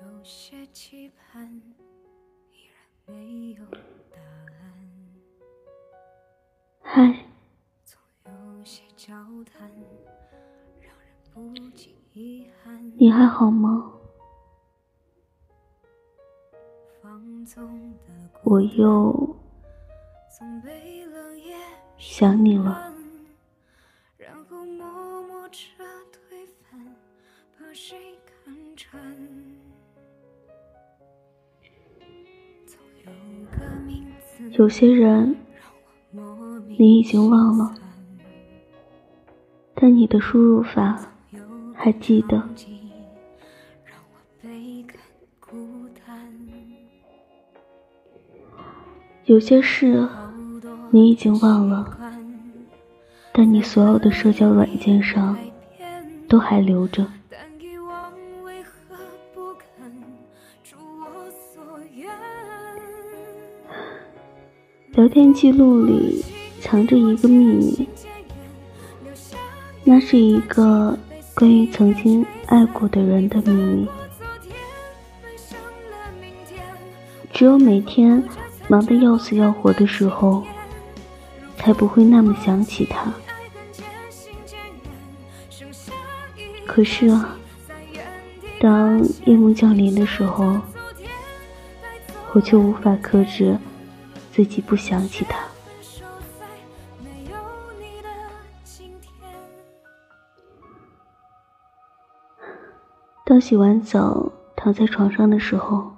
有些期盼，依然没有答案。嗨，总有些交谈，让人不禁遗憾。你还好吗？我又想你了。有些人你已经忘了，但你的输入法还记得。有些事你已经忘了，但你所有的社交软件上。都还留着。聊天记录里藏着一个秘密，那是一个关于曾经爱过的人的秘密。只有每天忙得要死要活的时候，才不会那么想起他。可是啊，当夜幕降临的时候，我却无法克制自己不想起他。当洗完澡躺在床上的时候，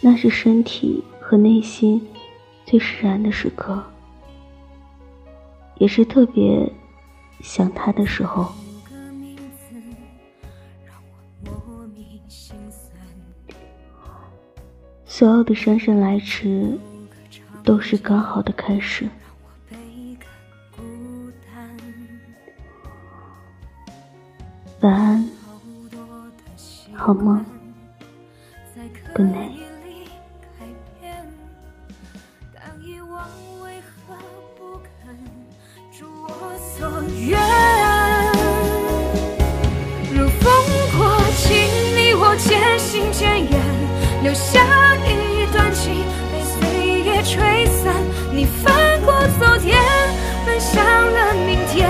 那是身体和内心最释然的时刻，也是特别想他的时候。所有的姗姗来迟，都是刚好的开始。晚安，好梦 Good night 情被岁月吹散。你翻过昨天，奔向了明天，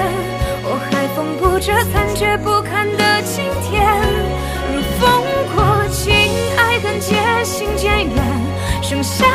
我还缝补着残缺不堪的今天。如风过境，爱恨渐行渐远，剩下